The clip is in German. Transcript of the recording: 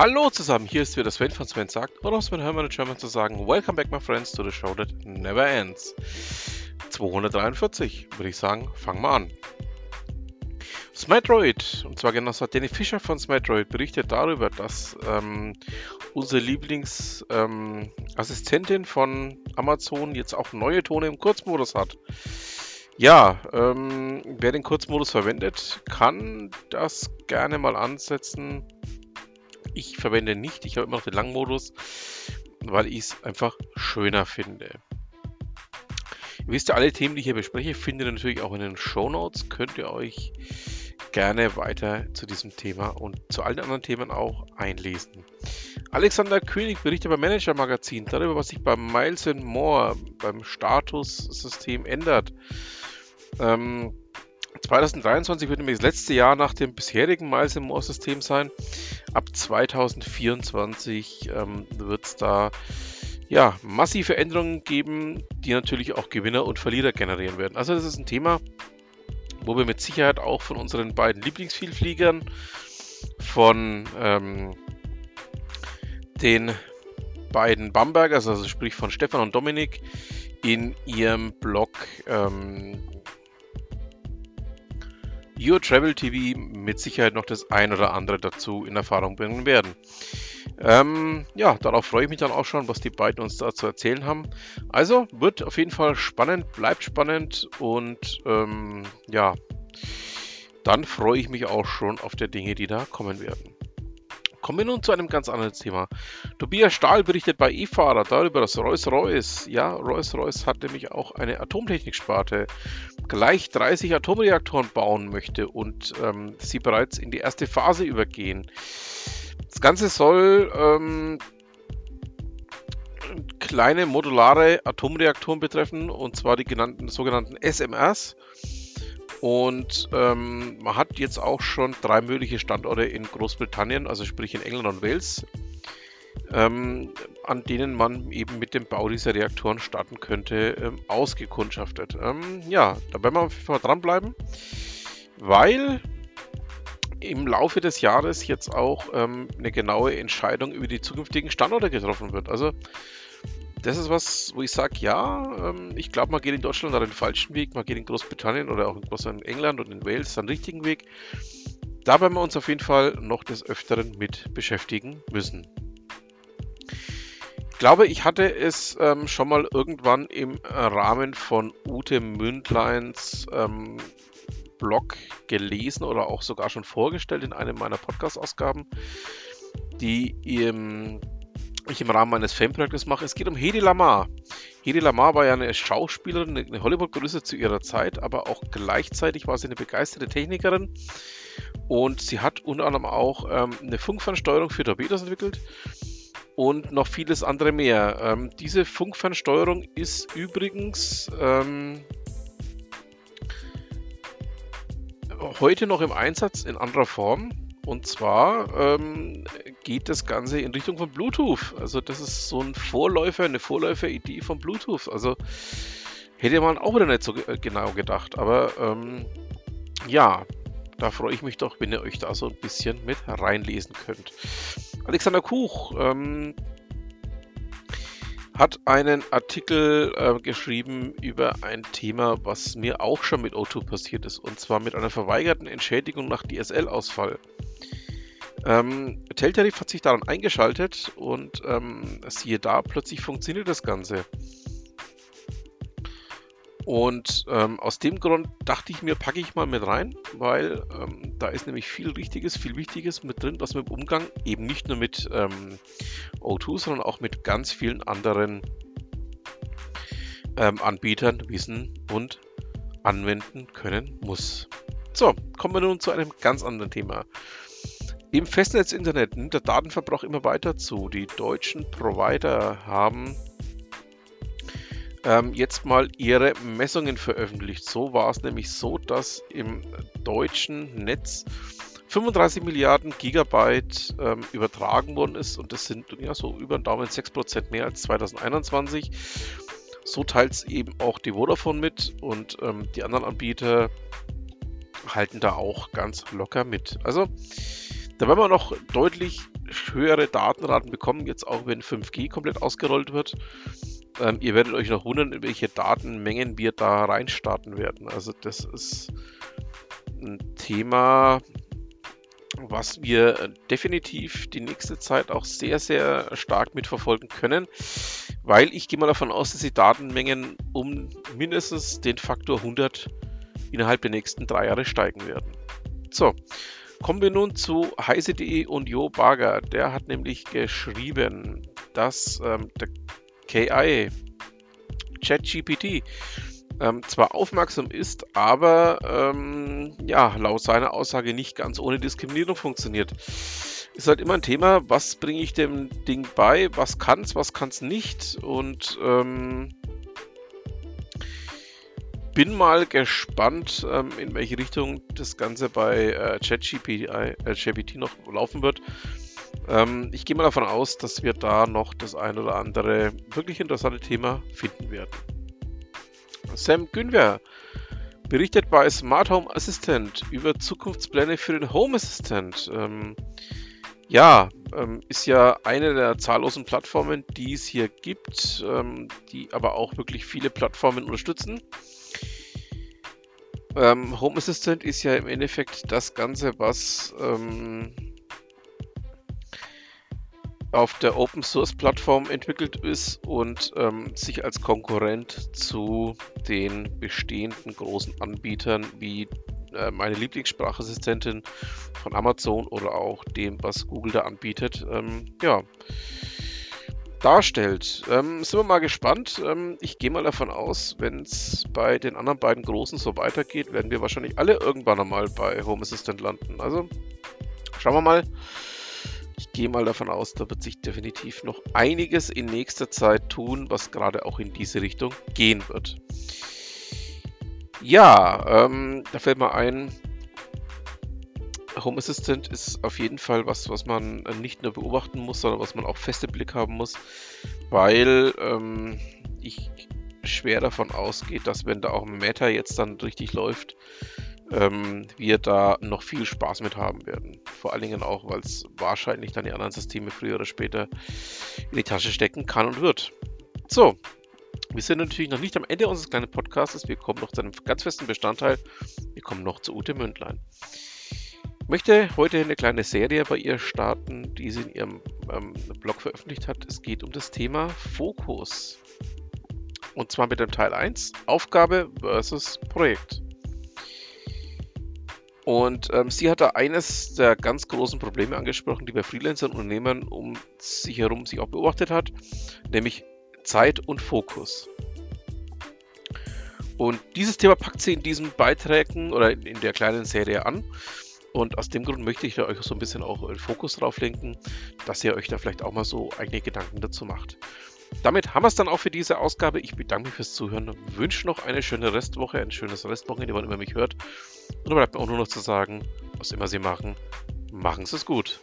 Hallo zusammen, hier ist wieder Sven von Sven sagt, um es mit Hermann und German zu sagen, Welcome back my friends to the show that never ends. 243, würde ich sagen, fangen wir an. Smatroid, und zwar genau Danny Fischer von Smatroid, berichtet darüber, dass ähm, unsere Lieblingsassistentin ähm, von Amazon jetzt auch neue Tone im Kurzmodus hat. Ja, ähm, wer den Kurzmodus verwendet, kann das gerne mal ansetzen ich verwende nicht, ich habe immer noch den Langmodus, weil ich es einfach schöner finde. Ihr wisst ja, alle Themen, die ich hier bespreche, findet ihr natürlich auch in den Show Notes. Könnt ihr euch gerne weiter zu diesem Thema und zu allen anderen Themen auch einlesen. Alexander König berichtet beim Manager Magazin darüber, was sich beim Miles More, beim Statussystem ändert. Ähm, 2023 wird nämlich das letzte Jahr nach dem bisherigen Miles More System sein. Ab 2024 ähm, wird es da ja, massive Änderungen geben, die natürlich auch Gewinner und Verlierer generieren werden. Also das ist ein Thema, wo wir mit Sicherheit auch von unseren beiden Lieblingsvielfliegern, von ähm, den beiden Bambergers, also sprich von Stefan und Dominik, in ihrem Blog ähm, Your Travel TV mit Sicherheit noch das ein oder andere dazu in Erfahrung bringen werden. Ähm, ja, darauf freue ich mich dann auch schon, was die beiden uns da zu erzählen haben. Also wird auf jeden Fall spannend, bleibt spannend und ähm, ja, dann freue ich mich auch schon auf die Dinge, die da kommen werden. Kommen wir nun zu einem ganz anderen Thema. Tobias Stahl berichtet bei E-Fahrer darüber, dass Rolls-Royce, ja, Rolls-Royce hat nämlich auch eine Atomtechniksparte, gleich 30 Atomreaktoren bauen möchte und ähm, sie bereits in die erste Phase übergehen. Das Ganze soll ähm, kleine modulare Atomreaktoren betreffen, und zwar die genannten, sogenannten SMRs. Und ähm, man hat jetzt auch schon drei mögliche Standorte in Großbritannien, also sprich in England und Wales, ähm, an denen man eben mit dem Bau dieser Reaktoren starten könnte, ähm, ausgekundschaftet. Ähm, ja, da werden wir auf jeden Fall dranbleiben, weil im Laufe des Jahres jetzt auch ähm, eine genaue Entscheidung über die zukünftigen Standorte getroffen wird. Also das ist was, wo ich sage, ja, ähm, ich glaube, man geht in Deutschland da den falschen Weg, man geht in Großbritannien oder auch in England und in Wales den richtigen Weg. Da werden wir uns auf jeden Fall noch des Öfteren mit beschäftigen müssen. Ich glaube, ich hatte es ähm, schon mal irgendwann im Rahmen von Ute Mündleins ähm, Blog gelesen oder auch sogar schon vorgestellt in einem meiner Podcast-Ausgaben, die im ich im Rahmen meines Fanprojektes mache. Es geht um Hedy Lamar. Hedy Lamar war ja eine Schauspielerin, eine Hollywood-Größe zu ihrer Zeit, aber auch gleichzeitig war sie eine begeisterte Technikerin. Und sie hat unter anderem auch ähm, eine Funkfernsteuerung für Torpedos entwickelt und noch vieles andere mehr. Ähm, diese Funkfernsteuerung ist übrigens ähm, heute noch im Einsatz in anderer Form. Und zwar ähm, geht das Ganze in Richtung von Bluetooth. Also das ist so ein Vorläufer, eine Vorläuferidee von Bluetooth. Also hätte man auch wieder nicht so genau gedacht. Aber ähm, ja, da freue ich mich doch, wenn ihr euch da so ein bisschen mit reinlesen könnt. Alexander Kuch ähm, hat einen Artikel äh, geschrieben über ein Thema, was mir auch schon mit O2 passiert ist, und zwar mit einer verweigerten Entschädigung nach DSL-Ausfall. Ähm, Teltarif hat sich daran eingeschaltet und ähm, siehe da, plötzlich funktioniert das Ganze. Und ähm, aus dem Grund dachte ich mir, packe ich mal mit rein, weil ähm, da ist nämlich viel Richtiges, viel Wichtiges mit drin, was wir im Umgang eben nicht nur mit ähm, O2, sondern auch mit ganz vielen anderen ähm, Anbietern wissen und anwenden können muss. So, kommen wir nun zu einem ganz anderen Thema. Im Festnetz-Internet nimmt der Datenverbrauch immer weiter zu. Die deutschen Provider haben ähm, jetzt mal ihre Messungen veröffentlicht. So war es nämlich so, dass im deutschen Netz 35 Milliarden Gigabyte ähm, übertragen worden ist und das sind ja so über den Daumen 6% mehr als 2021. So teilt es eben auch die Vodafone mit und ähm, die anderen Anbieter halten da auch ganz locker mit. Also da werden wir noch deutlich höhere Datenraten bekommen, jetzt auch wenn 5G komplett ausgerollt wird. Ähm, ihr werdet euch noch wundern, welche Datenmengen wir da reinstarten werden. Also das ist ein Thema, was wir definitiv die nächste Zeit auch sehr, sehr stark mitverfolgen können, weil ich gehe mal davon aus, dass die Datenmengen um mindestens den Faktor 100 innerhalb der nächsten drei Jahre steigen werden. So, kommen wir nun zu heise.de und Jo Barger. Der hat nämlich geschrieben, dass ähm, der KI, ChatGPT, ähm, zwar aufmerksam ist, aber ähm, ja, laut seiner Aussage nicht ganz ohne Diskriminierung funktioniert. Ist halt immer ein Thema, was bringe ich dem Ding bei, was kann es, was kann es nicht und ähm, bin mal gespannt, ähm, in welche Richtung das Ganze bei äh, ChatGPT äh, noch laufen wird. Ähm, ich gehe mal davon aus, dass wir da noch das ein oder andere wirklich interessante Thema finden werden. Sam Günwer berichtet bei Smart Home Assistant über Zukunftspläne für den Home Assistant. Ähm, ja, ähm, ist ja eine der zahllosen Plattformen, die es hier gibt, ähm, die aber auch wirklich viele Plattformen unterstützen. Ähm, Home Assistant ist ja im Endeffekt das Ganze, was ähm, auf der Open Source Plattform entwickelt ist und ähm, sich als Konkurrent zu den bestehenden großen Anbietern wie äh, meine Lieblingssprachassistentin von Amazon oder auch dem, was Google da anbietet, ähm, ja, darstellt. Ähm, sind wir mal gespannt. Ähm, ich gehe mal davon aus, wenn es bei den anderen beiden Großen so weitergeht, werden wir wahrscheinlich alle irgendwann einmal bei Home Assistant landen. Also schauen wir mal. Ich gehe mal davon aus, da wird sich definitiv noch einiges in nächster Zeit tun, was gerade auch in diese Richtung gehen wird. Ja, ähm, da fällt mir ein, Home Assistant ist auf jeden Fall was, was man nicht nur beobachten muss, sondern was man auch fest im Blick haben muss, weil ähm, ich schwer davon ausgehe, dass wenn da auch Meta jetzt dann richtig läuft, ähm, wir da noch viel Spaß mit haben werden. Vor allen Dingen auch, weil es wahrscheinlich dann die anderen Systeme früher oder später in die Tasche stecken kann und wird. So, wir sind natürlich noch nicht am Ende unseres kleinen Podcasts. Wir kommen noch zu einem ganz festen Bestandteil. Wir kommen noch zu Ute Mündlein. Möchte heute eine kleine Serie bei ihr starten, die sie in ihrem ähm, Blog veröffentlicht hat. Es geht um das Thema Fokus. Und zwar mit dem Teil 1, Aufgabe versus Projekt. Und ähm, sie hat da eines der ganz großen Probleme angesprochen, die bei Freelancern und Unternehmern um sich herum sich auch beobachtet hat, nämlich Zeit und Fokus. Und dieses Thema packt sie in diesen Beiträgen oder in, in der kleinen Serie an. Und aus dem Grund möchte ich da euch so ein bisschen auch den Fokus drauf lenken, dass ihr euch da vielleicht auch mal so eigene Gedanken dazu macht. Damit haben wir es dann auch für diese Ausgabe. Ich bedanke mich fürs Zuhören, wünsche noch eine schöne Restwoche, ein schönes Restwochenende, wann immer mich hört. Und da bleibt mir auch nur noch zu sagen, was immer Sie machen, machen Sie es gut.